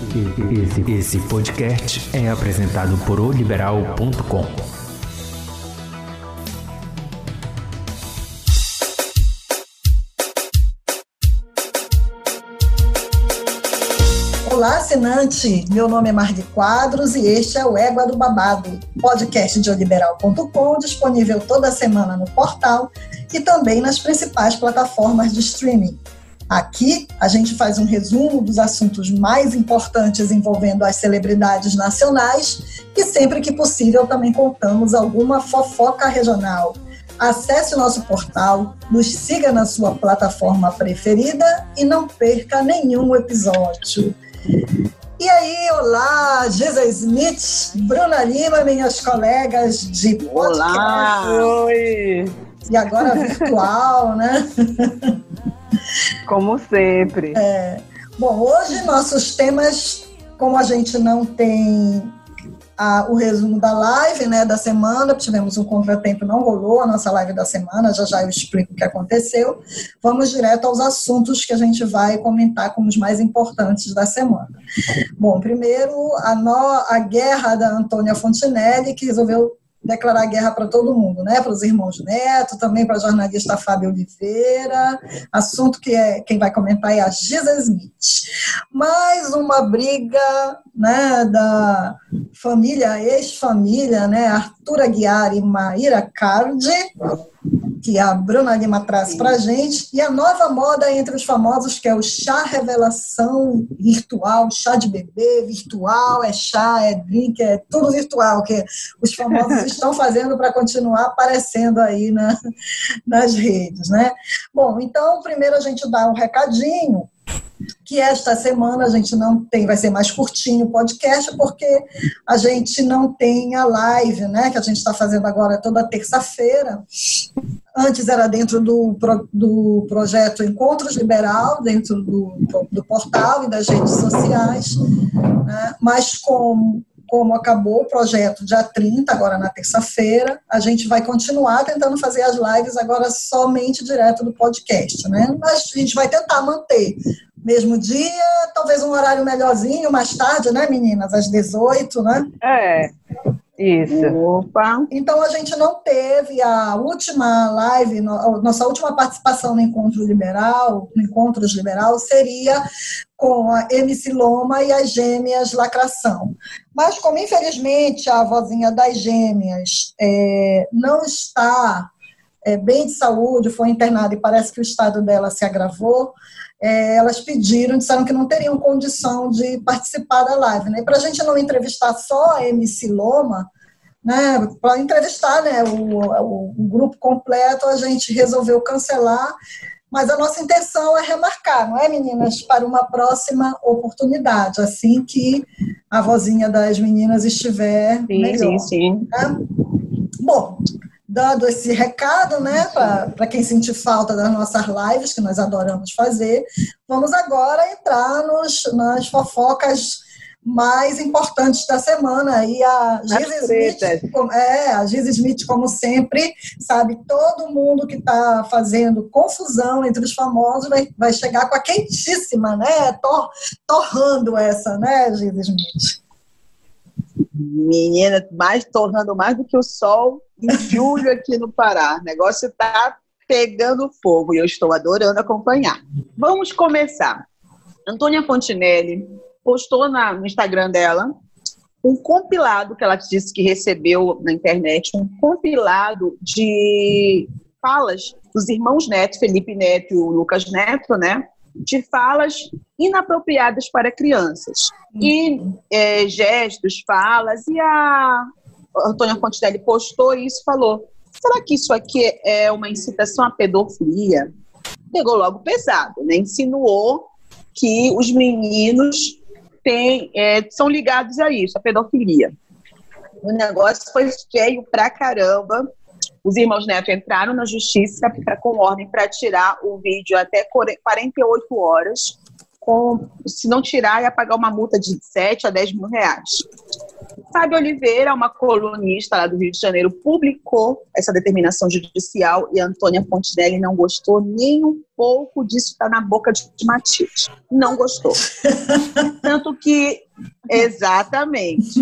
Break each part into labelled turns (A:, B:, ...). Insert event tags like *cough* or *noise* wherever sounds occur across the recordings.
A: Esse, esse podcast é apresentado por oliberal.com.
B: Olá, assinante! Meu nome é Marli Quadros e este é o Égua do Babado, podcast de oliberal.com, disponível toda semana no portal e também nas principais plataformas de streaming. Aqui a gente faz um resumo dos assuntos mais importantes envolvendo as celebridades nacionais e sempre que possível também contamos alguma fofoca regional. Acesse o nosso portal, nos siga na sua plataforma preferida e não perca nenhum episódio. E aí, olá, Gisa Smith, Bruna Lima, minhas colegas de podcast.
C: Olá! Oi!
B: E agora virtual, né? *laughs*
C: Como sempre.
B: É. Bom, hoje nossos temas, como a gente não tem a, o resumo da live né, da semana, tivemos um contratempo, não rolou a nossa live da semana, já já eu explico o que aconteceu. Vamos direto aos assuntos que a gente vai comentar como os mais importantes da semana. Bom, primeiro, a, no, a guerra da Antônia Fontinelli, que resolveu declarar guerra para todo mundo, né? Para os irmãos Neto, também para a jornalista Fábio Oliveira. Assunto que é quem vai comentar é a Giza Smith. Mais uma briga, né, da família ex-família, né, Arthur Aguiar e Maíra Cardi que a Bruna Lima traz para a gente, e a nova moda entre os famosos, que é o chá revelação virtual, chá de bebê virtual, é chá, é drink, é tudo virtual, que os famosos *laughs* estão fazendo para continuar aparecendo aí na, nas redes, né? Bom, então, primeiro a gente dá um recadinho, que esta semana a gente não tem, vai ser mais curtinho o podcast, porque a gente não tem a live, né, que a gente está fazendo agora toda terça-feira. Antes era dentro do, do projeto Encontros Liberal, dentro do, do portal e das redes sociais, né, mas como como acabou o projeto dia 30, agora na terça-feira, a gente vai continuar tentando fazer as lives agora somente direto do podcast, né? Mas a gente vai tentar manter mesmo dia, talvez um horário melhorzinho, mais tarde, né, meninas? Às 18, né?
C: É. Isso.
B: Opa. Então a gente não teve a última live, nossa última participação no Encontro Liberal, no Encontros Liberal, seria com a MC Loma e as gêmeas Lacração. Mas como infelizmente a vozinha das gêmeas é, não está é, bem de saúde, foi internada e parece que o estado dela se agravou, é, elas pediram, disseram que não teriam condição de participar da live. Né? Para a gente não entrevistar só a MC Loma, né, para entrevistar né, o, o, o, grupo completo, a gente resolveu cancelar, mas a nossa intenção é remarcar, não é, meninas, para uma próxima oportunidade, assim que a vozinha das meninas estiver
C: sim,
B: melhor.
C: Sim, sim.
B: Né? Bom, dado esse recado, né, para quem sentir falta das nossas lives, que nós adoramos fazer, vamos agora entrar nos, nas fofocas mais importantes da semana. E a Giz Smith, é, a Giz Smith, como sempre, sabe, todo mundo que está fazendo confusão entre os famosos vai, vai chegar com a quentíssima, né, tor, torrando essa, né, Giz Smith?
D: Menina, mais tornando mais do que o sol em julho aqui no Pará. O negócio está pegando fogo e eu estou adorando acompanhar. Vamos começar. Antônia Fontinelli postou na, no Instagram dela um compilado que ela disse que recebeu na internet, um compilado de falas dos irmãos Neto, Felipe Neto e o Lucas Neto, né? De falas inapropriadas para crianças. E é, gestos, falas, e a Antônia Fontenelle postou isso falou: será que isso aqui é uma incitação à pedofilia? Pegou logo pesado, né? Insinuou que os meninos têm, é, são ligados a isso, a pedofilia. O negócio foi feio pra caramba. Os irmãos Neto entraram na justiça pra, com ordem para tirar o vídeo até 48 horas. Com, se não tirar, ia pagar uma multa de 7 a 10 mil reais. Fábio Oliveira, uma colunista lá do Rio de Janeiro, publicou essa determinação judicial e Antônia Fontinelli não gostou nem um pouco disso está na boca de Matite. Não gostou. *laughs* Tanto que, exatamente.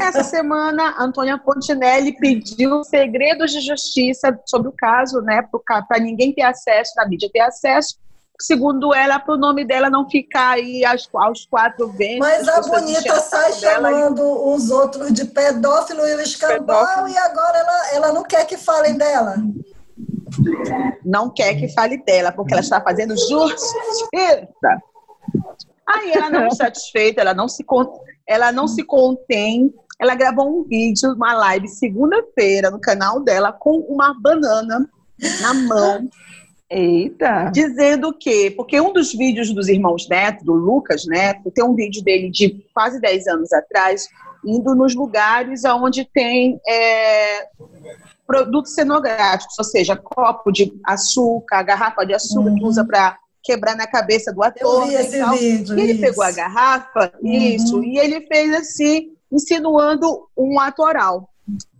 D: Essa semana, Antônia Fontinelli pediu segredos de justiça sobre o caso, né, para ninguém ter acesso, na mídia ter acesso, segundo ela, para o nome dela não ficar aí aos, aos quatro ventos.
B: Mas a bonita sai chamando e... os outros de pedófilo e o escambau e agora ela, ela não quer que falem dela.
D: Não quer que fale dela, porque ela está fazendo justiça. Aí ela não satisfeita, ela não se, ela não se contém. Ela gravou um vídeo, uma live segunda-feira no canal dela com uma banana na mão
C: Eita!
D: Dizendo que, porque um dos vídeos dos irmãos Neto, do Lucas Neto, tem um vídeo dele de quase 10 anos atrás, indo nos lugares onde tem é, produtos cenográficos, ou seja, copo de açúcar, garrafa de açúcar uhum. que usa para quebrar na cabeça do ator.
B: Eu vi esse e vídeo.
D: E ele isso. pegou a garrafa, uhum. isso, e ele fez assim, insinuando um atoral.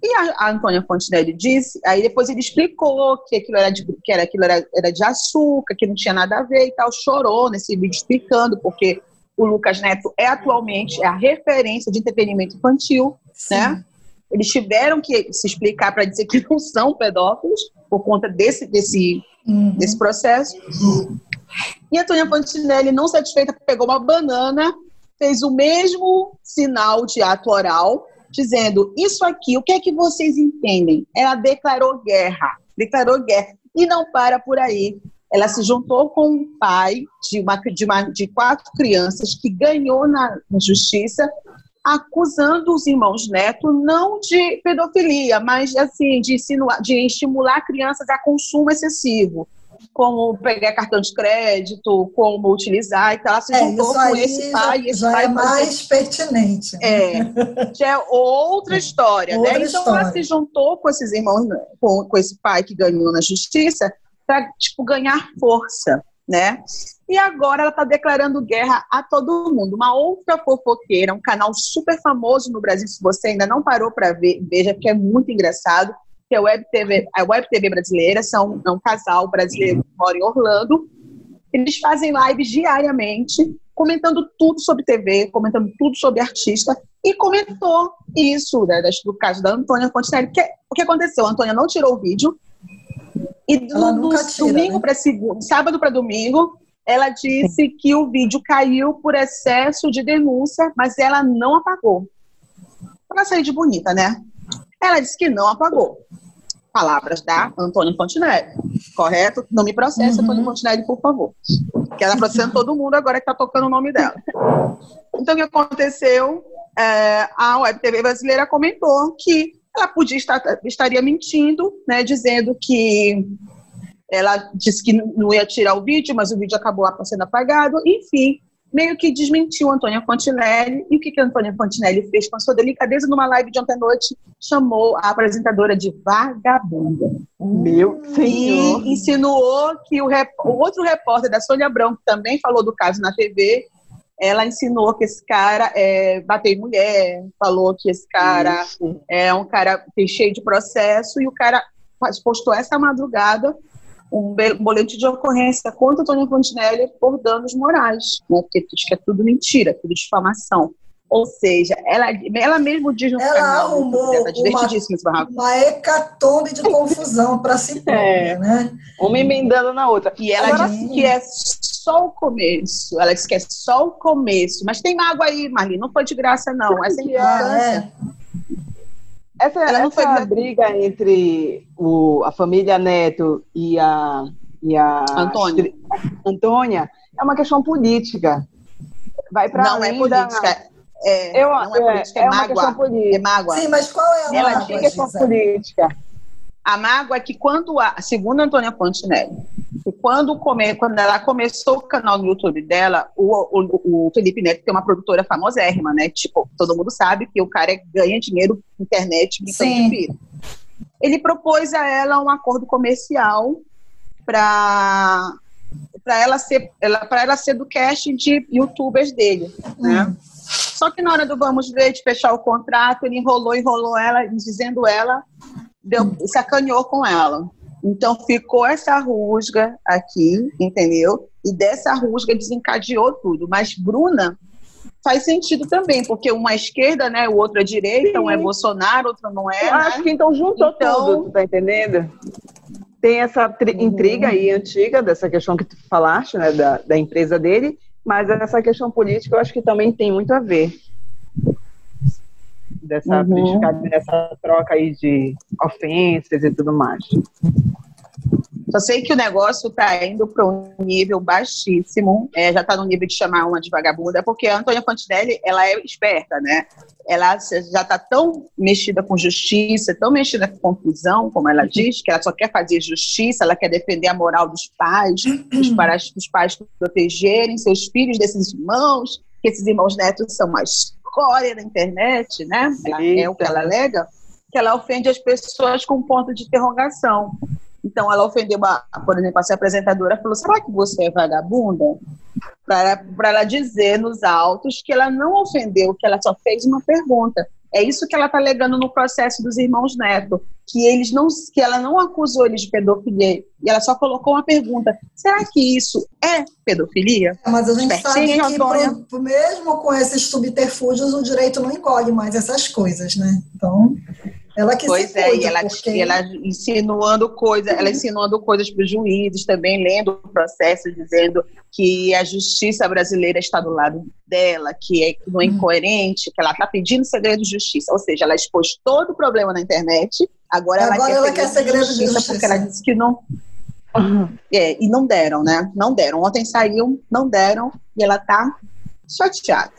D: E a, a Antônia Fontenelle disse, aí depois ele explicou que aquilo era de, que era, aquilo era, era de açúcar, que não tinha nada a ver e tal, chorou nesse vídeo explicando, porque o Lucas Neto é atualmente é a referência de entretenimento infantil, Sim. né? Eles tiveram que se explicar para dizer que não são pedófilos por conta desse, desse, uhum. desse processo. E a Antônia Fontenelle, não satisfeita, pegou uma banana, fez o mesmo sinal de ato oral, dizendo: Isso aqui, o que é que vocês entendem? Ela declarou guerra, declarou guerra. E não para por aí. Ela se juntou com um pai de, uma, de, uma, de quatro crianças que ganhou na, justiça, acusando os irmãos Neto não de pedofilia, mas assim de, insinuar, de estimular crianças a consumo excessivo como pegar cartão de crédito, como utilizar, então ela se é, juntou com esse pai. Esse
B: já
D: pai
B: é mais pertinente.
D: É, já é outra história, outra né? Então história. ela se juntou com esses irmãos, com, com esse pai que ganhou na justiça, para tipo, ganhar força, né? E agora ela está declarando guerra a todo mundo. Uma outra fofoqueira, um canal super famoso no Brasil, se você ainda não parou para ver, veja, porque é muito engraçado que é a Web TV, a Web TV brasileira, são é um casal brasileiro que mora em Orlando. Eles fazem lives diariamente, comentando tudo sobre TV, comentando tudo sobre artista, e comentou isso, né, do caso da Antônia Fontenelle, que o que aconteceu? A Antônia não tirou o vídeo, e do, do domingo né? para segundo, sábado para domingo, ela disse que o vídeo caiu por excesso de denúncia, mas ela não apagou. Pra sair de bonita, né? Ela disse que não apagou. Palavras da Antônia Fontenelle. Correto? Não me processe, uhum. Antônia Fontenelle, por favor. Que ela está processando todo mundo agora que está tocando o nome dela. Então, o que aconteceu? É, a Web TV brasileira comentou que ela podia estar, estaria mentindo, né, dizendo que ela disse que não ia tirar o vídeo, mas o vídeo acabou sendo apagado. Enfim, meio que desmentiu Antônia Fontinelli. E o que, que a Antônia Fontinelli fez com a sua delicadeza numa live de ontem à noite? Chamou a apresentadora de vagabunda.
C: Meu
D: senhor! E insinuou que o, rep... o outro repórter da Sônia Abrão, que também falou do caso na TV, ela insinuou que esse cara é, bateu em mulher, falou que esse cara Isso. é um cara cheio de processo, e o cara postou essa madrugada um boletim de ocorrência contra Antônio Fontinelli por danos morais, né? porque diz que é tudo mentira, tudo difamação. Ou seja, ela, ela mesmo diz no
B: ela
D: canal,
B: arrumou tá uma, uma hecatombe de confusão para si *laughs* própria, é, né?
C: Uma emendando na outra.
D: E ela Agora, disse que é só o começo. Ela disse que é só o começo. Mas tem mágoa aí, Marli, não foi de graça, não. Essa é
C: ah, é. Essa, ela não essa foi... briga entre o, a família Neto e a, e a
D: Antônia.
C: Antônia é uma questão política. Vai para
D: Não é política. Da... É,
C: Eu,
D: não é política, é, é, é mágoa.
C: É
D: mágoa.
B: Sim, mas qual é a
C: Ela mágoa? Ela questão política.
D: A mágoa é que quando a, segundo a Antônia Fontenelle, quando, come, quando ela começou o canal no YouTube dela, o, o, o Felipe Neto tem uma produtora famosérrima, né? Tipo, todo mundo sabe que o cara ganha dinheiro na internet brincando de Ele propôs a ela um acordo comercial para para ela ser ela, para ela ser do casting de youtubers dele, né? Hum. Só que na hora do vamos ver, de fechar o contrato, ele enrolou, enrolou ela, dizendo ela, deu, sacaneou com ela. Então ficou essa rusga aqui, entendeu? E dessa rusga desencadeou tudo. Mas Bruna faz sentido também, porque uma é esquerda, né? O outro é direita, Sim. um é Bolsonaro, outro não é.
C: Eu né? acho que então juntou então... tudo, tá entendendo? Tem essa uhum. intriga aí antiga dessa questão que tu falaste, né? Da, da empresa dele, mas essa questão política eu acho que também tem muito a ver dessa uhum. dessa troca aí de ofensas e tudo mais.
D: Só sei que o negócio está indo para um nível baixíssimo, é, já está no nível de chamar uma de vagabunda, porque a Antônia Fontinelli, ela é esperta, né? Ela já está tão mexida com justiça, tão mexida com confusão, como ela diz, que ela só quer fazer justiça, ela quer defender a moral dos pais, os *clears throat* pais, os pais protegerem seus filhos desses irmãos, que esses irmãos netos são uma escória da internet, né? Ela, é o que ela alega, que ela ofende as pessoas com ponto de interrogação. Então, ela ofendeu, uma, por exemplo, a apresentadora falou: será que você é vagabunda? Para ela dizer nos autos que ela não ofendeu, que ela só fez uma pergunta. É isso que ela está alegando no processo dos irmãos Neto, que eles não, que ela não acusou eles de pedofilia, e ela só colocou uma pergunta: será que isso é pedofilia?
B: Mas a gente sabe que pro, mesmo com esses subterfúgios o direito não encolhe mais essas coisas, né? Então ela que
D: pois
B: é,
D: e ela, porque... ela insinuando coisas, ela insinuando coisas para os juízes, também lendo o processo, dizendo que a justiça brasileira está do lado dela, que é não é uhum. incoerente, que ela está pedindo segredo de justiça. Ou seja, ela expôs todo o problema na internet, agora, agora ela, quer, ela segredo, quer segredo de, justiça, de justiça porque ela disse que não. *laughs* É, e não deram, né? Não deram. Ontem saiu, não deram, e ela está chateada.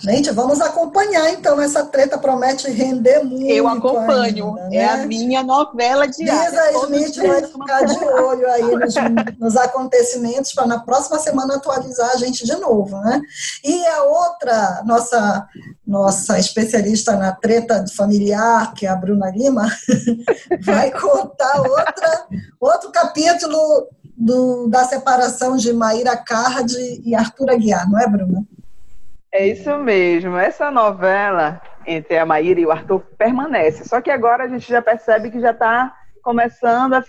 B: Gente, vamos acompanhar então. Essa treta promete render muito.
D: Eu acompanho. Ainda, né? É a minha novela diária.
B: Lisa Smith vai ficar de olho aí nos, *laughs* nos acontecimentos para na próxima semana atualizar a gente de novo, né? E a outra, nossa, nossa especialista na treta familiar, que é a Bruna Lima, *laughs* vai contar outra, outro capítulo do, da separação de Maíra Card e Arthur Aguiar, não é, Bruna?
C: É isso mesmo. Essa novela entre a Maíra e o Arthur permanece. Só que agora a gente já percebe que já está começando a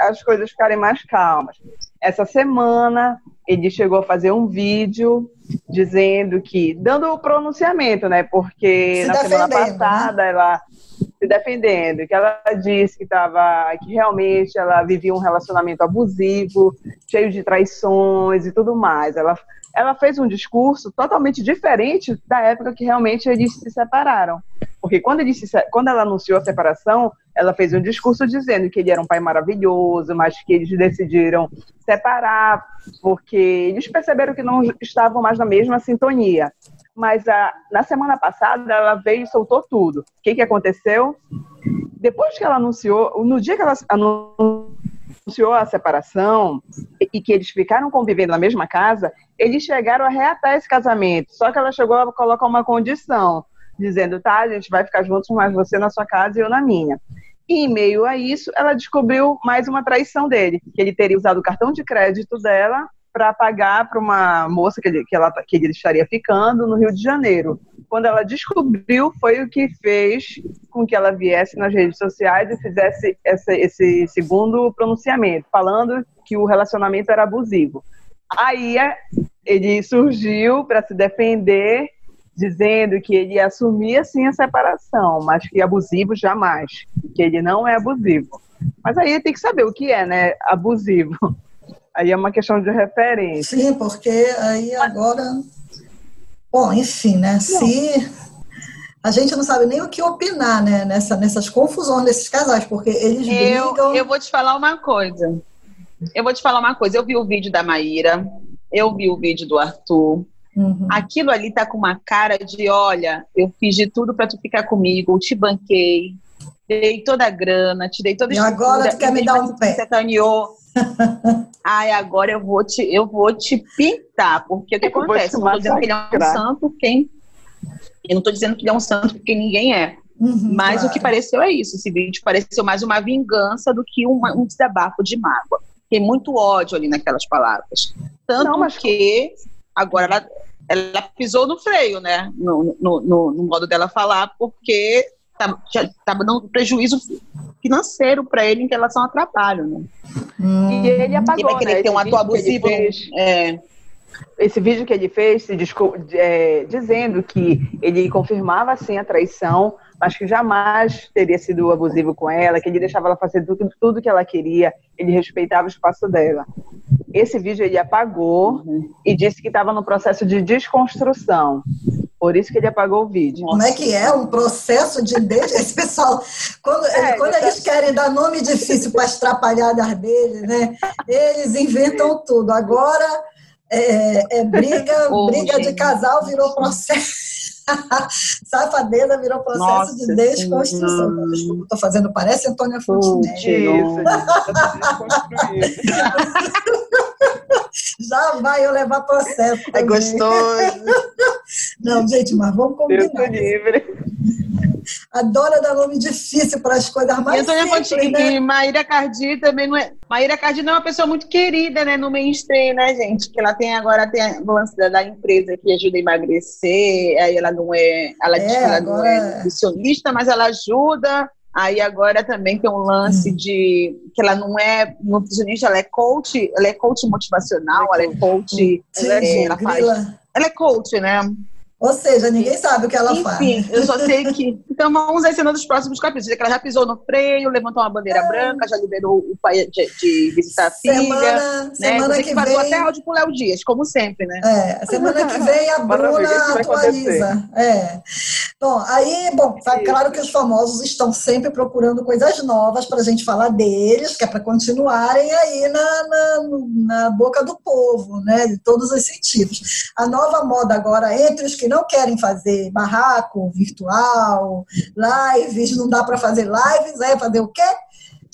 C: as coisas ficarem mais calmas. Essa semana ele chegou a fazer um vídeo dizendo que, dando o pronunciamento, né? Porque se na semana né? passada né? ela se defendendo, que ela disse que estava, que realmente ela vivia um relacionamento abusivo, cheio de traições e tudo mais. Ela ela fez um discurso totalmente diferente da época que realmente eles se separaram. Porque quando, ele se, quando ela anunciou a separação, ela fez um discurso dizendo que ele era um pai maravilhoso, mas que eles decidiram separar porque eles perceberam que não estavam mais na mesma sintonia. Mas a, na semana passada ela veio e soltou tudo. O que, que aconteceu? Depois que ela anunciou, no dia que ela anunciou anunciou a separação e que eles ficaram convivendo na mesma casa, eles chegaram a reatar esse casamento. Só que ela chegou a colocar uma condição, dizendo: tá, a gente vai ficar juntos, mas você na sua casa e eu na minha. E em meio a isso, ela descobriu mais uma traição dele, que ele teria usado o cartão de crédito dela para pagar para uma moça que ele, que, ela, que ele estaria ficando no Rio de Janeiro. Quando ela descobriu, foi o que fez com que ela viesse nas redes sociais e fizesse essa, esse segundo pronunciamento, falando que o relacionamento era abusivo. Aí é, ele surgiu para se defender, dizendo que ele assumia sim a separação, mas que abusivo jamais, que ele não é abusivo. Mas aí tem que saber o que é, né, abusivo. Aí é uma questão de referência.
B: Sim, porque aí agora. Bom, enfim, né? Não. Se. A gente não sabe nem o que opinar, né? Nessa, nessas confusões desses casais, porque eles
D: eu, brigam. Eu vou te falar uma coisa. Eu vou te falar uma coisa. Eu vi o vídeo da Maíra, eu vi o vídeo do Arthur. Uhum. Aquilo ali tá com uma cara de: olha, eu fiz de tudo para tu ficar comigo, te banquei, dei toda a grana, te dei toda a
B: E agora tu quer me dar um pé. Você *laughs*
D: Ai, agora eu vou te, eu vou te pintar, porque o que acontece? Eu não tô dizendo que ele é um santo, quem. Eu não tô dizendo que ele é um santo porque ninguém é. Uhum, Mas claro. o que pareceu é isso. Esse vídeo pareceu mais uma vingança do que uma, um desabafo de mágoa. Tem muito ódio ali naquelas palavras. Tanto não, mas... que agora ela, ela pisou no freio, né? No, no, no, no modo dela falar, porque estava dando prejuízo financeiro para ele em relação ao trabalho, né?
C: Hum. E ele apagou,
D: ele vai querer
C: né?
D: ter um ato abusivo. É.
C: Esse vídeo que ele fez é, dizendo que ele confirmava sim a traição, mas que jamais teria sido abusivo com ela, que ele deixava ela fazer tudo, tudo que ela queria, ele respeitava o espaço dela. Esse vídeo ele apagou e disse que estava no processo de desconstrução. Por isso que ele apagou o vídeo.
B: Como é que é? Um processo de. Esse pessoal, quando, é, quando eles querem dar nome difícil para as atrapalhadas deles, né? Eles inventam tudo. Agora é, é briga, *laughs* briga de casal virou processo. *laughs* Safadeza virou processo Nossa, de desconstrução. Sim. Desculpa, estou fazendo, parece Antônia Fontenelle. Isso, *laughs* Já vai eu levar processo.
D: É também. É gostoso.
B: Não, gente, mas vamos combinar. livre. Adora dar nome difícil para as coisas mais Antônia simples, né?
D: E Maíra Cardi também não é... Maíra Cardi não é uma pessoa muito querida, né, no mainstream, né, gente? Que ela tem agora tem o lance da, empresa que ajuda a emagrecer, aí ela não é... Ela é, diz que ela agora... não é nutricionista, mas ela ajuda... Aí agora também tem um lance hum. de que ela não é nutricionista, ela é coach, ela é coach motivacional, ela é coach, Sim, é, ela, faz, ela é coach, né?
B: Ou seja, ninguém sabe o que ela
D: Enfim,
B: faz.
D: Enfim, eu só sei que. Então vamos ver cena dos próximos capítulos. Que ela já pisou no freio, levantou uma bandeira é. branca, já liberou o pai de, de visitar a semana, filha. Né? Semana que, que vem. até áudio pro Léo Dias, como sempre, né?
B: É, semana que vem a *laughs* Bruna atualiza. É. Bom, aí, bom, tá claro que os famosos estão sempre procurando coisas novas para a gente falar deles, que é para continuarem aí na, na, na boca do povo, né? De todos os sentidos. A nova moda agora, entre os que não querem fazer barraco virtual, lives, não dá para fazer lives, é fazer o quê?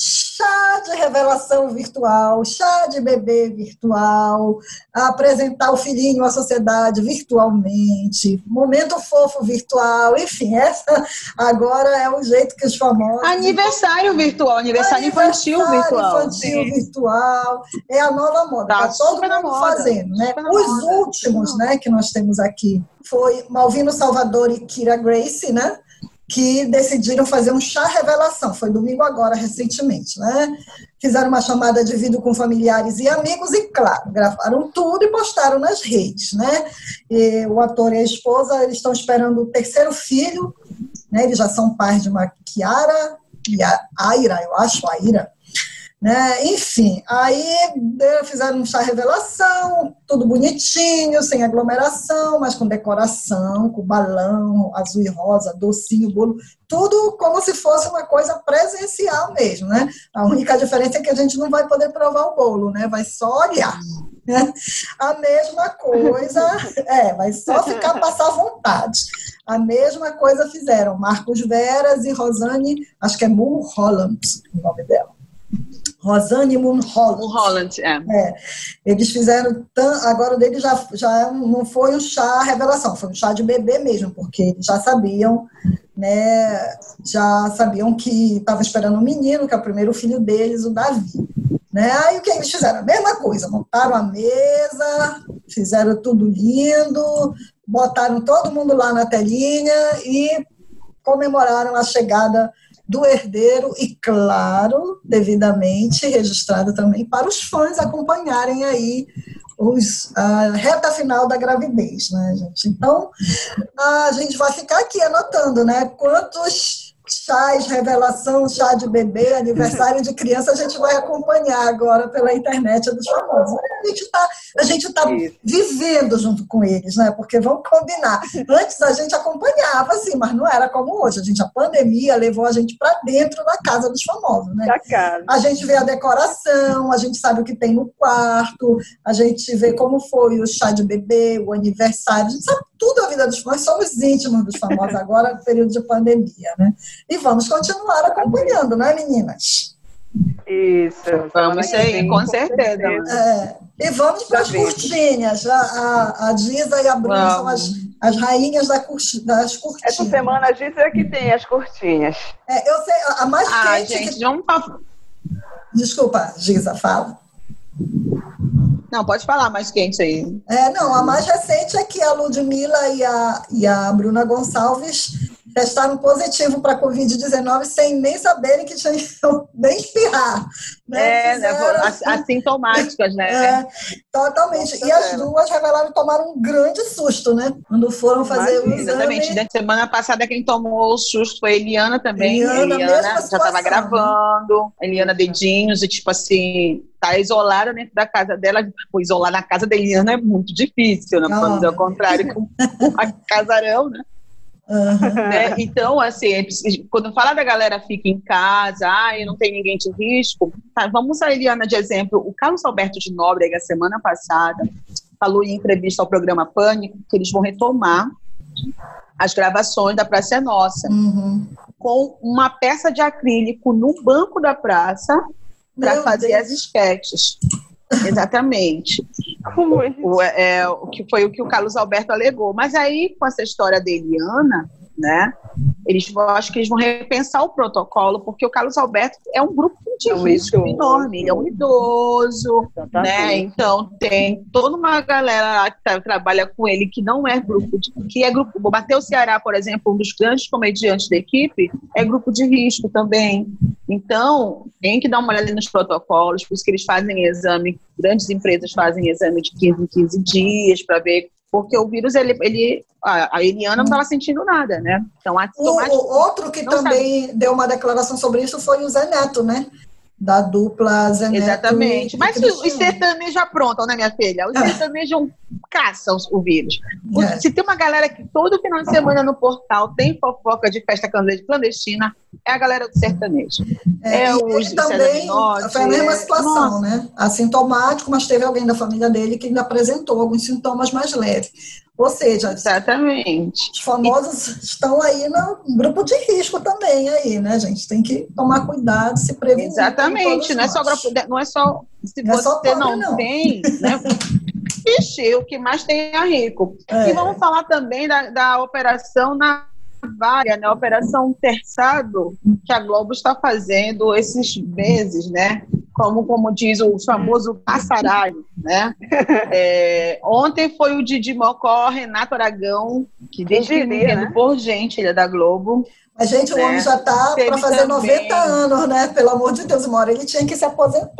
B: Chá de revelação virtual, chá de bebê virtual, apresentar o filhinho à sociedade virtualmente, momento fofo virtual, enfim, essa agora é o jeito que os famosos.
D: Aniversário virtual, aniversário, infantil virtual.
B: Infantil virtual, é a nova moda, tá, tá todo mundo moda, fazendo, né? Os moda, últimos, né, que nós temos aqui foi Malvino Salvador e Kira Grace, né? Que decidiram fazer um chá revelação. Foi domingo agora, recentemente, né? Fizeram uma chamada de vídeo com familiares e amigos e, claro, gravaram tudo e postaram nas redes, né? E o ator e a esposa, eles estão esperando o terceiro filho, né? Eles já são pais de uma Kiara e a Aira, eu acho, a Aira, né? Enfim, aí fizeram um chá revelação, tudo bonitinho, sem aglomeração, mas com decoração, com balão azul e rosa, docinho, bolo, tudo como se fosse uma coisa presencial mesmo, né? A única diferença é que a gente não vai poder provar o bolo, né? Vai só olhar. Né? A mesma coisa, é, vai só ficar passar vontade. A mesma coisa fizeram Marcos Veras e Rosane, acho que é Mulholland o nome dela. Rosane Mulholland.
D: Mulholland, é.
B: é. Eles fizeram, agora o dele já, já não foi um chá revelação, foi um chá de bebê mesmo, porque eles já sabiam, né, já sabiam que estava esperando um menino, que é o primeiro filho deles, o Davi. Né? Aí o que eles fizeram? A mesma coisa, montaram a mesa, fizeram tudo lindo, botaram todo mundo lá na telinha e comemoraram a chegada do herdeiro e, claro, devidamente registrado também para os fãs acompanharem aí os, a reta final da gravidez, né, gente? Então, a gente vai ficar aqui anotando, né? Quantos chás, revelação, chá de bebê, aniversário de criança, a gente vai acompanhar agora pela internet dos famosos. A gente está a gente tá vivendo junto com eles, né? Porque vamos combinar. Antes a gente acompanhava, assim, mas não era como hoje. A gente, a pandemia levou a gente para dentro da casa dos famosos, né? A gente vê a decoração, a gente sabe o que tem no quarto, a gente vê como foi o chá de bebê, o aniversário, a gente sabe tudo a vida dos famosos, somos íntimos dos famosos agora, no período de pandemia, né? E vamos continuar acompanhando, não é, meninas?
C: Isso.
D: Vamos sim, com certeza.
B: É, e vamos para as curtinhas. A, a, a Giza e a Bruna vamos. são as, as rainhas da curti, das curtinhas.
C: Essa semana a Giza é que tem as curtinhas.
B: É, eu sei, a mais
D: ah,
B: quente...
D: gente,
B: que... Desculpa, Giza, fala.
D: Não, pode falar mais quente aí.
B: É, não, a mais recente é que a Ludmilla e a, e a Bruna Gonçalves testaram positivo para a Covid-19 sem nem saberem que tinham *laughs* nem espirrar.
D: Né? É, né, assintomáticas, né? *laughs*
B: É, totalmente. Nossa, e as duas revelaram que tomaram um grande susto, né? Quando foram fazer Imagina, o exame.
D: Exatamente. Da semana passada, quem tomou o susto foi a Eliana também. Eliana, Eliana já estava né? gravando. Eliana Dedinhos, e tipo assim, tá isolada dentro da casa dela. Tipo, isolar na casa da Eliana é muito difícil, né? Vamos ao contrário com *laughs* um casarão, né? Uhum. Né? Então, assim, é quando fala da galera fica em casa, ah, não tem ninguém de risco, tá, vamos a Eliana de exemplo. O Carlos Alberto de Nóbrega, semana passada, falou em entrevista ao programa Pânico que eles vão retomar as gravações da Praça é Nossa, uhum. com uma peça de acrílico no banco da praça para fazer Deus. as esquetes. Exatamente. É o, é, o que foi o que o Carlos Alberto alegou. Mas aí, com essa história da Eliana, né? Eles eu acho que eles vão repensar o protocolo, porque o Carlos Alberto é um grupo de é um risco idoso. enorme, ele é um idoso, né? Então tem toda uma galera que tá, trabalha com ele que não é grupo de, que é grupo. O Matheus Ceará, por exemplo, um dos grandes comediantes da equipe, é grupo de risco também. Então, tem que dar uma olhada nos protocolos, por isso que eles fazem exame, grandes empresas fazem exame de 15 em 15 dias para ver porque o vírus, ele, ele a Eliana não estava sentindo nada, né?
B: Então, o, o outro que também sabe. deu uma declaração sobre isso foi o Zé Neto, né? Da dupla Zé Neto
D: Exatamente. Mas os sertanejos aprontam, né, minha filha? Os é. sertanejos caçam o vírus. É. Se tem uma galera que todo final de semana no portal tem fofoca de festa clandestina, é a galera do sertanejo.
B: É, é os também foi a mesma situação, Nossa. né? Assintomático, mas teve alguém da família dele que ainda apresentou alguns sintomas mais leves. Ou seja,
D: Exatamente.
B: os famosos estão aí no grupo de risco também aí, né, gente? Tem que tomar cuidado, se prevenir.
D: Exatamente, não é, só não é só se não você é só pobre, não, não, tem, né? *laughs* Vixe, o que mais tem é rico. É. E vamos falar também da, da operação na várias, né? A Operação Terçado, que a Globo está fazendo esses meses, né? Como, como diz o famoso passaralho, né? É, ontem foi o Didi Mocó, Renato Aragão, que desde que né? por gente, ele é da Globo.
B: A gente, né? o homem já está para fazer também. 90 anos, né? Pelo amor de Deus, uma hora ele tinha que se aposentar.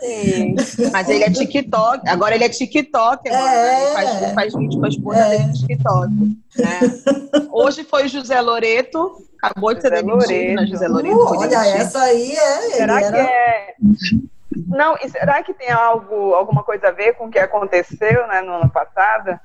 D: Sim. Mas ele é TikTok, agora ele é TikTok, agora, é. né? ele, faz, faz vídeo com a esposa é. dele no TikTok. Né? Hoje foi José Loreto, acabou de ser demitido, né? José Loreto. Uh,
B: olha, essa aí é.
C: Será que é. Não, e será que tem algo, alguma coisa a ver com o que aconteceu né, no ano passado?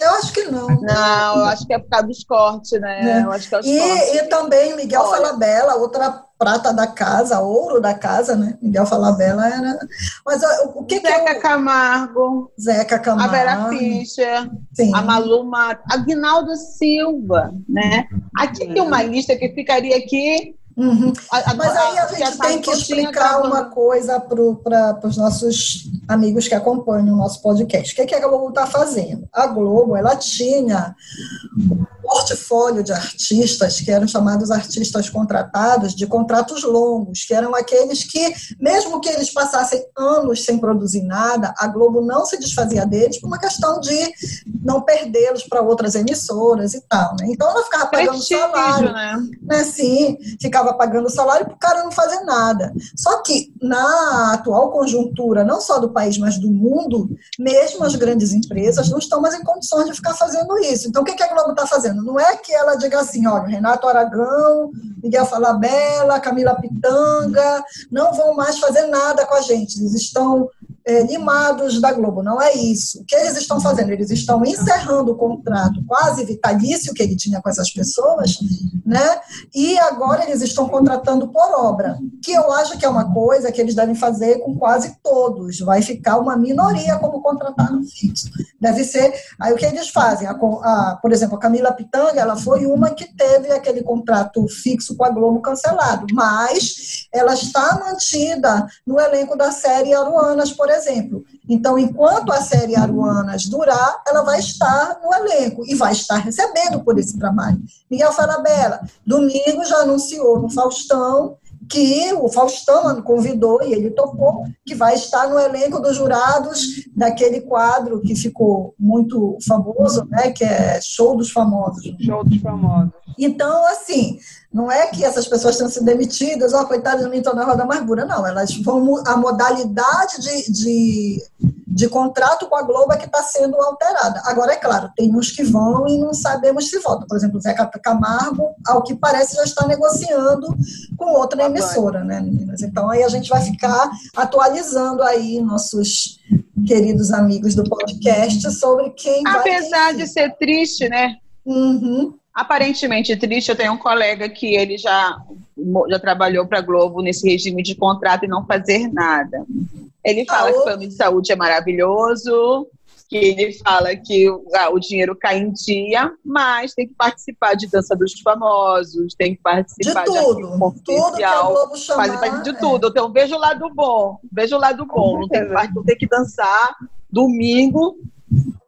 B: Eu acho que não.
D: Não, eu acho que é por causa dos cortes, né? É. Eu acho que é
B: e, cortes. e também Miguel Olha. Falabella, outra prata da casa, ouro da casa, né? Miguel Falabella era. Mas o que
D: Zeca
B: que
D: eu... Camargo.
B: Zeca Camargo.
D: A Vera Fischer. Sim. A Maluma. Aguinaldo Silva, né? Aqui tem uma lista que ficaria aqui
B: Uhum. Mas aí a gente tem que explicar uma coisa para os nossos amigos que acompanham o nosso podcast. O que, é que a Globo está fazendo? A Globo ela tinha portfólio de artistas, que eram chamados artistas contratados, de contratos longos, que eram aqueles que, mesmo que eles passassem anos sem produzir nada, a Globo não se desfazia deles por uma questão de não perdê-los para outras emissoras e tal. Né? Então ela ficava pagando Prestígio, salário. Né? né? Sim, ficava pagando salário para o cara não fazer nada. Só que na atual conjuntura, não só do país, mas do mundo, mesmo as grandes empresas não estão mais em condições de ficar fazendo isso. Então o que a Globo está fazendo? Não é que ela diga assim, olha, Renato Aragão, Miguel Falabella, Camila Pitanga, não vão mais fazer nada com a gente. Eles estão é, limados da Globo. Não é isso. O que eles estão fazendo? Eles estão encerrando o contrato quase vitalício que ele tinha com essas pessoas, né? E agora eles estão contratando por obra, que eu acho que é uma coisa que eles devem fazer com quase todos. Vai ficar uma minoria como contratar no fixo. Deve ser. Aí o que eles fazem? A, a, por exemplo, a Camila Pitanga, ela foi uma que teve aquele contrato fixo com a Globo cancelado, mas ela está mantida no elenco da série Aruanas, por exemplo. Então, enquanto a série Aruanas durar, ela vai estar no elenco e vai estar recebendo por esse trabalho. Miguel Farabella, domingo já anunciou no Faustão que o Faustão convidou e ele topou, que vai estar no elenco dos jurados daquele quadro que ficou muito famoso, né, que é Show dos Famosos.
C: Show dos Famosos.
B: Então, assim, não é que essas pessoas tenham sido demitidas, ó, oh, coitada de mim, estou na roda mais pura, não. Elas vão, a modalidade de, de, de contrato com a Globo é que está sendo alterada. Agora, é claro, tem uns que vão e não sabemos se voltam. Por exemplo, o Zé Camargo, ao que parece, já está negociando com outra emissora, né, meninas? Então, aí a gente vai ficar atualizando aí nossos queridos amigos do podcast sobre quem
D: Apesar de ser triste, né?
B: Uhum
D: aparentemente triste. Eu tenho um colega que ele já, já trabalhou para a Globo nesse regime de contrato e não fazer nada. Ele fala que o plano de saúde é maravilhoso, que ele fala que o, ah, o dinheiro cai em dia, mas tem que participar de dança dos famosos, tem que participar
B: de,
D: de
B: tudo, confidencial, tudo chamar,
D: de é. tudo. Então veja o lado bom, veja o lado bom. Não tem, que, não tem que dançar domingo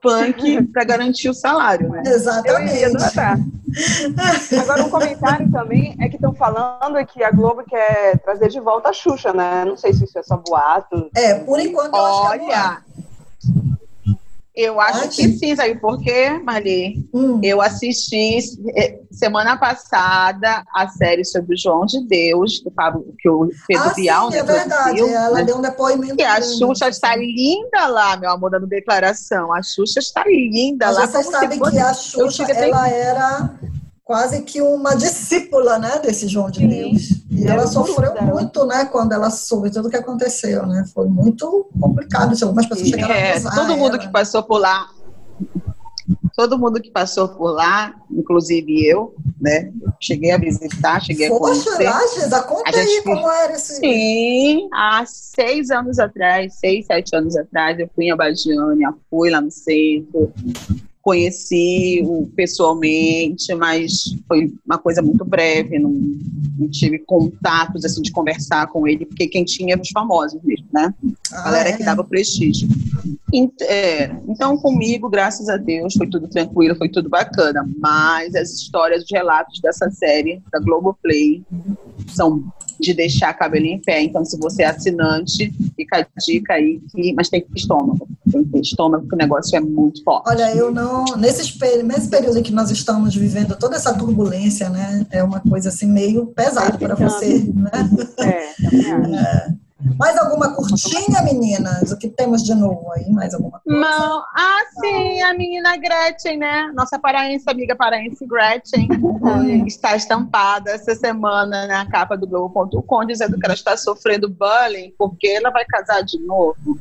D: punk para garantir o salário, né?
B: Exatamente.
C: Agora, um comentário também é que estão falando que a Globo quer trazer de volta a Xuxa, né? Não sei se isso é só boato.
B: É, por enquanto eu
D: acho que é eu acho Antes? que sim, sabe por quê, Marli? Hum. Eu assisti eh, semana passada a série sobre o João de Deus, do Pablo, que o Pedro
B: ah,
D: Bial,
B: sim, né, é verdade. Ela né? deu um depoimento.
D: E a Xuxa está linda lá, meu amor, dando declaração. A Xuxa está linda
B: Mas
D: lá.
B: Você sabe que a Xuxa, ela era quase que uma discípula, né, desse João de Sim. Deus. E ela sofreu muito, né, quando ela soube tudo o que aconteceu, né? Foi muito complicado. Algumas pessoas chegaram
D: é,
B: a
D: Todo mundo
B: ela.
D: que passou por lá, todo mundo que passou por lá, inclusive eu, né? Cheguei a visitar, cheguei
B: Poxa,
D: a conhecer.
B: Gisa, conta aí como era esse...
D: Sim, há seis anos atrás, seis, sete anos atrás, eu fui em Abagiânia, fui lá no centro, conheci-o pessoalmente, mas foi uma coisa muito breve, não, não, tive contatos assim de conversar com ele, porque quem tinha eram os famosos mesmo, né? A ah, galera é. que dava prestígio. É, então, comigo, graças a Deus, foi tudo tranquilo, foi tudo bacana, mas as histórias, os relatos dessa série, da Globoplay, são de deixar a cabelo em pé. Então, se você é assinante, fica a dica aí, que, mas tem que ter estômago. Tem que ter estômago, porque o negócio é muito forte.
B: Olha, eu não. Nesse, nesse período em que nós estamos vivendo toda essa turbulência, né? É uma coisa assim meio pesada para você, né?
C: É, também *laughs*
B: é. Mais alguma curtinha, meninas? O que temos de novo aí? Mais alguma coisa?
D: Não. Ah, sim, a menina Gretchen, né? Nossa paraense, amiga paraense Gretchen, uhum. está estampada essa semana na capa do Globo.com, dizendo que ela está sofrendo bullying porque ela vai casar de novo.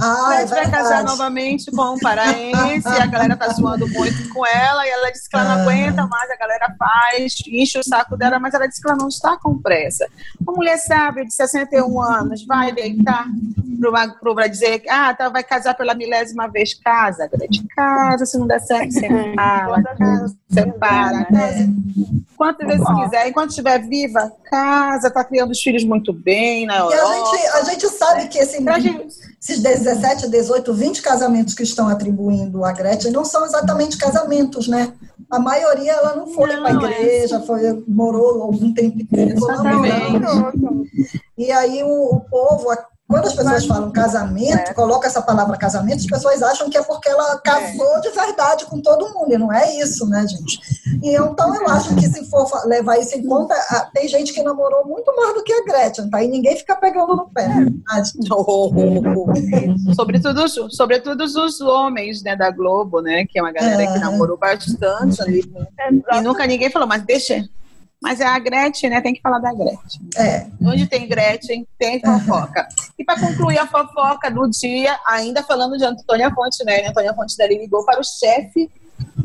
B: Ah,
D: é vai casar novamente com um paraense, a galera tá zoando muito com ela, e ela disse que ela não ah. aguenta mais, a galera faz, enche o saco dela, mas ela disse que ela não está com pressa. Uma mulher sábia de 61 anos vai deitar para dizer que ah, tá, vai casar pela milésima vez, casa, grande casa, se não der certo, separa, separa, casa. Quantas vezes quiser, enquanto estiver viva, casa, tá criando os filhos muito bem na Europa.
B: E a gente, a gente sabe que esse, esses 17, 18, 20 casamentos que estão atribuindo a Gretchen não são exatamente casamentos, né? A maioria ela não foi para a é igreja, assim. foi, morou algum tempo.
D: Exatamente.
B: E aí o, o povo quando as pessoas falam casamento, é. coloca essa palavra casamento, as pessoas acham que é porque ela casou é. de verdade com todo mundo, e não é isso, né, gente? E então eu acho que se for levar isso em conta, tem gente que namorou muito mais do que a Gretchen, tá? E ninguém fica pegando no pé. Né? *laughs*
D: sobretudo, sobretudo os homens né, da Globo, né? Que é uma galera é. que namorou bastante ali. E nunca ninguém falou, mas deixa mas é a Gretchen, né? Tem que falar da Gretchen.
B: É.
D: Onde tem Gretchen, tem fofoca. E para concluir a fofoca do dia, ainda falando de Antônia Fontenelle, né? Antônia Fontenelle ligou para o chefe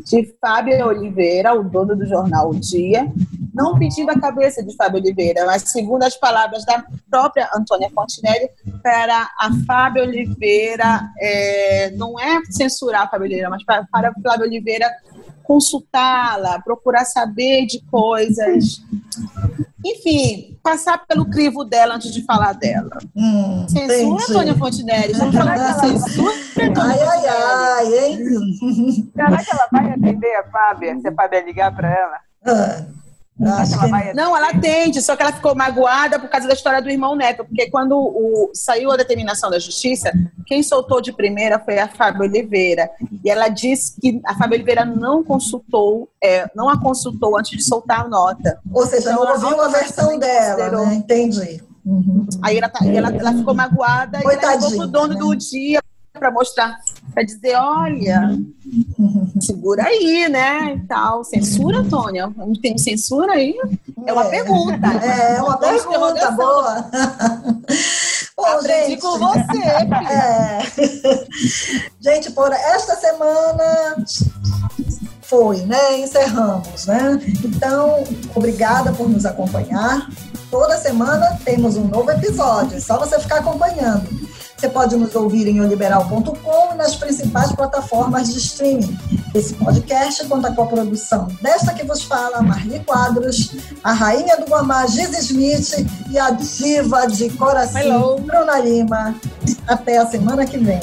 D: de Fábio Oliveira, o dono do jornal O Dia, não pedindo a cabeça de Fábio Oliveira, mas segundo as palavras da própria Antônia Fontenelle, para a Fábio Oliveira, é, não é censurar a Fábio Oliveira, mas para, para Fábio Oliveira consultá-la, procurar saber de coisas. Enfim, passar pelo crivo dela antes de falar dela.
B: Hum,
D: censura, Antônia Fontenelle. Vamos falar da censura,
B: Ai, ai, ai, hein?
C: Será que ela vai atender a Fábia? Se a Fábia ligar para ela?
B: Ah.
D: Ela. Não, ela atende, só que ela ficou magoada por causa da história do irmão Neto, porque quando o, saiu a determinação da justiça, quem soltou de primeira foi a Fábio Oliveira. E ela disse que a Fábio Oliveira não consultou, é, não a consultou antes de soltar a nota.
B: Ou seja, então, não ouviu a versão dela, né? Entendi.
D: Uhum. Aí ela, tá, ela, ela, ficou magoada e ela levou pro dono né? do dia para mostrar, para dizer, olha, segura aí, né? E tal. Censura, Antônia? Não tem censura aí? É uma é. pergunta.
B: É, é uma pergunta boa. *laughs*
D: Pô, Aprendi gente, com você.
B: É. *laughs* Gente, por esta semana foi, né? Encerramos, né? Então, obrigada por nos acompanhar. Toda semana temos um novo episódio, é só você ficar acompanhando. Você pode nos ouvir em oliberal.com e nas principais plataformas de streaming. Esse podcast conta com a produção desta que vos fala, Marli Quadros, a rainha do Guamá, Giz Smith e a diva de coração, Hello. Bruna Lima. Até a semana que vem.